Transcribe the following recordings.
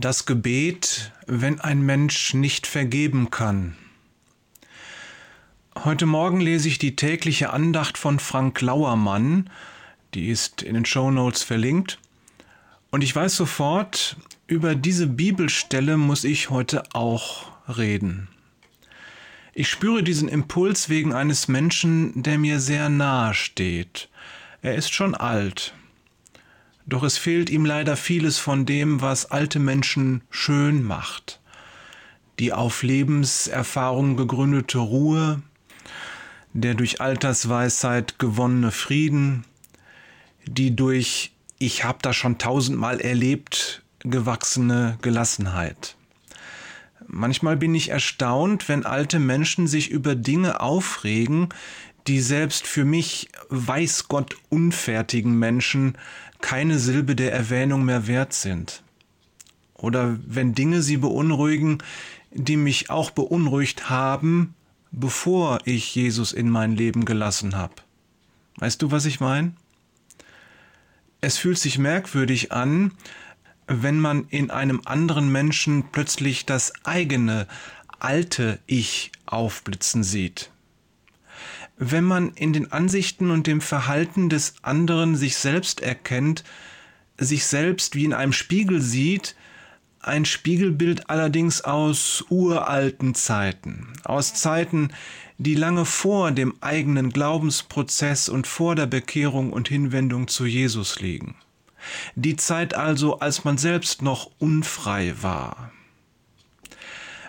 Das Gebet, wenn ein Mensch nicht vergeben kann. Heute Morgen lese ich die tägliche Andacht von Frank Lauermann, die ist in den Show Notes verlinkt. Und ich weiß sofort, über diese Bibelstelle muss ich heute auch reden. Ich spüre diesen Impuls wegen eines Menschen, der mir sehr nahe steht. Er ist schon alt, doch es fehlt ihm leider vieles von dem, was alte Menschen schön macht. Die auf Lebenserfahrung gegründete Ruhe, der durch Altersweisheit gewonnene Frieden, die durch ich hab das schon tausendmal erlebt gewachsene Gelassenheit. Manchmal bin ich erstaunt, wenn alte Menschen sich über Dinge aufregen, die selbst für mich weiß Gott unfertigen Menschen keine Silbe der Erwähnung mehr wert sind. Oder wenn Dinge sie beunruhigen, die mich auch beunruhigt haben, bevor ich Jesus in mein Leben gelassen habe. Weißt du, was ich meine? Es fühlt sich merkwürdig an, wenn man in einem anderen Menschen plötzlich das eigene, alte Ich aufblitzen sieht wenn man in den Ansichten und dem Verhalten des anderen sich selbst erkennt, sich selbst wie in einem Spiegel sieht, ein Spiegelbild allerdings aus uralten Zeiten, aus Zeiten, die lange vor dem eigenen Glaubensprozess und vor der Bekehrung und Hinwendung zu Jesus liegen. Die Zeit also, als man selbst noch unfrei war.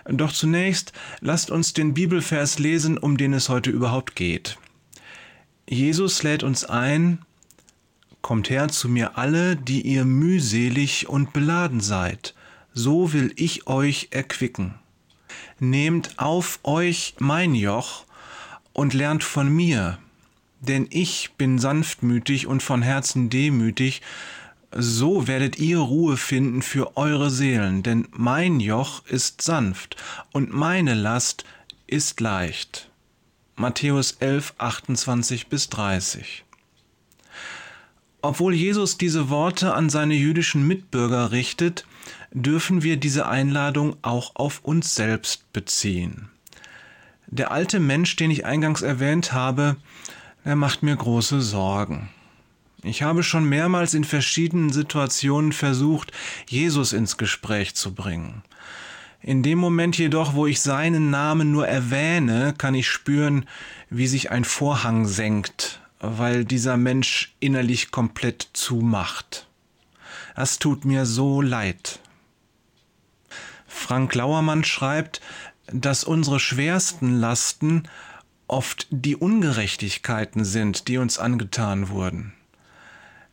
Doch zunächst lasst uns den Bibelvers lesen, um den es heute überhaupt geht. Jesus lädt uns ein, Kommt her zu mir alle, die ihr mühselig und beladen seid, so will ich euch erquicken. Nehmt auf euch mein Joch und lernt von mir, denn ich bin sanftmütig und von Herzen demütig, so werdet ihr Ruhe finden für eure Seelen, denn mein Joch ist sanft und meine Last ist leicht. Matthäus 11, 28 bis 30. Obwohl Jesus diese Worte an seine jüdischen Mitbürger richtet, dürfen wir diese Einladung auch auf uns selbst beziehen. Der alte Mensch, den ich eingangs erwähnt habe, er macht mir große Sorgen. Ich habe schon mehrmals in verschiedenen Situationen versucht, Jesus ins Gespräch zu bringen. In dem Moment jedoch, wo ich seinen Namen nur erwähne, kann ich spüren, wie sich ein Vorhang senkt, weil dieser Mensch innerlich komplett zumacht. Das tut mir so leid. Frank Lauermann schreibt, dass unsere schwersten Lasten oft die Ungerechtigkeiten sind, die uns angetan wurden.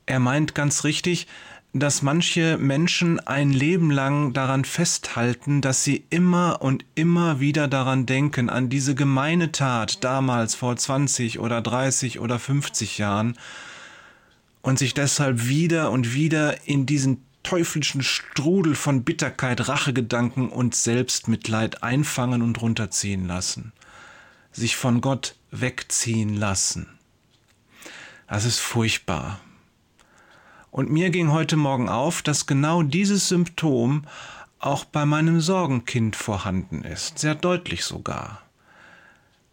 Er meint ganz richtig, dass manche Menschen ein Leben lang daran festhalten, dass sie immer und immer wieder daran denken, an diese gemeine Tat damals vor 20 oder 30 oder 50 Jahren und sich deshalb wieder und wieder in diesen teuflischen Strudel von Bitterkeit, Rachegedanken und Selbstmitleid einfangen und runterziehen lassen, sich von Gott wegziehen lassen. Das ist furchtbar. Und mir ging heute Morgen auf, dass genau dieses Symptom auch bei meinem Sorgenkind vorhanden ist, sehr deutlich sogar.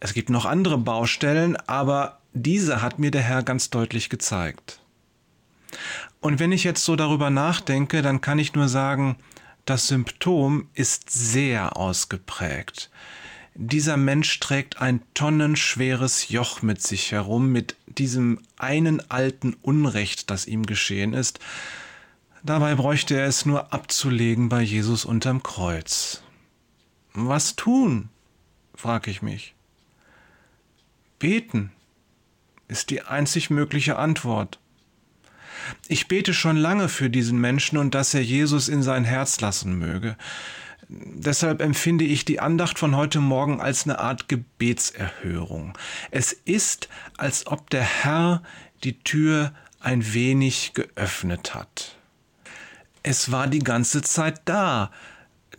Es gibt noch andere Baustellen, aber diese hat mir der Herr ganz deutlich gezeigt. Und wenn ich jetzt so darüber nachdenke, dann kann ich nur sagen, das Symptom ist sehr ausgeprägt. Dieser Mensch trägt ein tonnenschweres Joch mit sich herum, mit diesem einen alten Unrecht, das ihm geschehen ist. Dabei bräuchte er es nur abzulegen bei Jesus unterm Kreuz. Was tun? frage ich mich. Beten ist die einzig mögliche Antwort. Ich bete schon lange für diesen Menschen und dass er Jesus in sein Herz lassen möge. Deshalb empfinde ich die Andacht von heute Morgen als eine Art Gebetserhörung. Es ist, als ob der Herr die Tür ein wenig geöffnet hat. Es war die ganze Zeit da,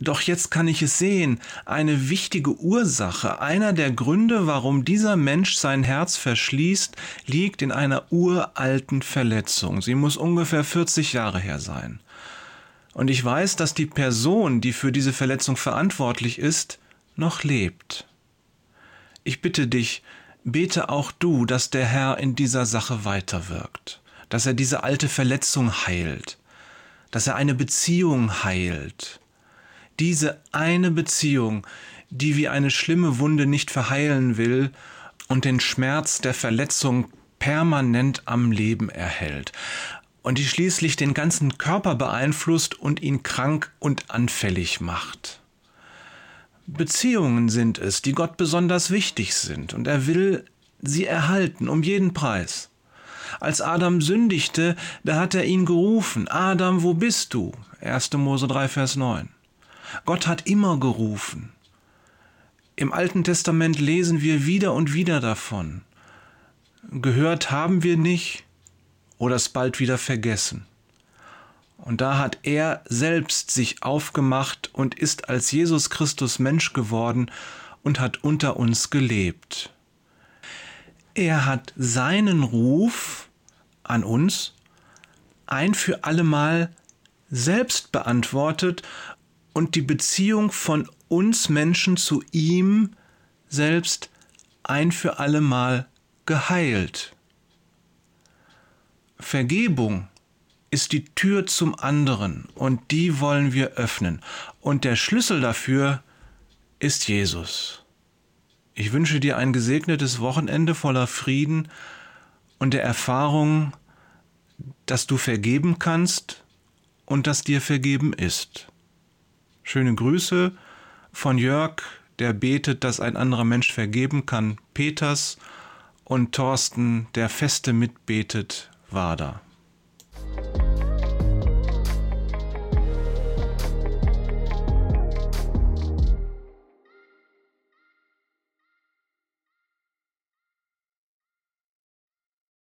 doch jetzt kann ich es sehen, eine wichtige Ursache, einer der Gründe, warum dieser Mensch sein Herz verschließt, liegt in einer uralten Verletzung. Sie muss ungefähr 40 Jahre her sein. Und ich weiß, dass die Person, die für diese Verletzung verantwortlich ist, noch lebt. Ich bitte dich, bete auch du, dass der Herr in dieser Sache weiterwirkt, dass er diese alte Verletzung heilt, dass er eine Beziehung heilt. Diese eine Beziehung, die wie eine schlimme Wunde nicht verheilen will und den Schmerz der Verletzung permanent am Leben erhält und die schließlich den ganzen Körper beeinflusst und ihn krank und anfällig macht. Beziehungen sind es, die Gott besonders wichtig sind, und er will sie erhalten um jeden Preis. Als Adam sündigte, da hat er ihn gerufen, Adam, wo bist du? 1. Mose 3, Vers 9. Gott hat immer gerufen. Im Alten Testament lesen wir wieder und wieder davon. Gehört haben wir nicht oder es bald wieder vergessen. Und da hat er selbst sich aufgemacht und ist als Jesus Christus Mensch geworden und hat unter uns gelebt. Er hat seinen Ruf an uns ein für allemal selbst beantwortet und die Beziehung von uns Menschen zu ihm selbst ein für allemal geheilt. Vergebung ist die Tür zum anderen und die wollen wir öffnen. Und der Schlüssel dafür ist Jesus. Ich wünsche dir ein gesegnetes Wochenende voller Frieden und der Erfahrung, dass du vergeben kannst und dass dir vergeben ist. Schöne Grüße von Jörg, der betet, dass ein anderer Mensch vergeben kann, Peters und Thorsten, der feste mitbetet, Wader.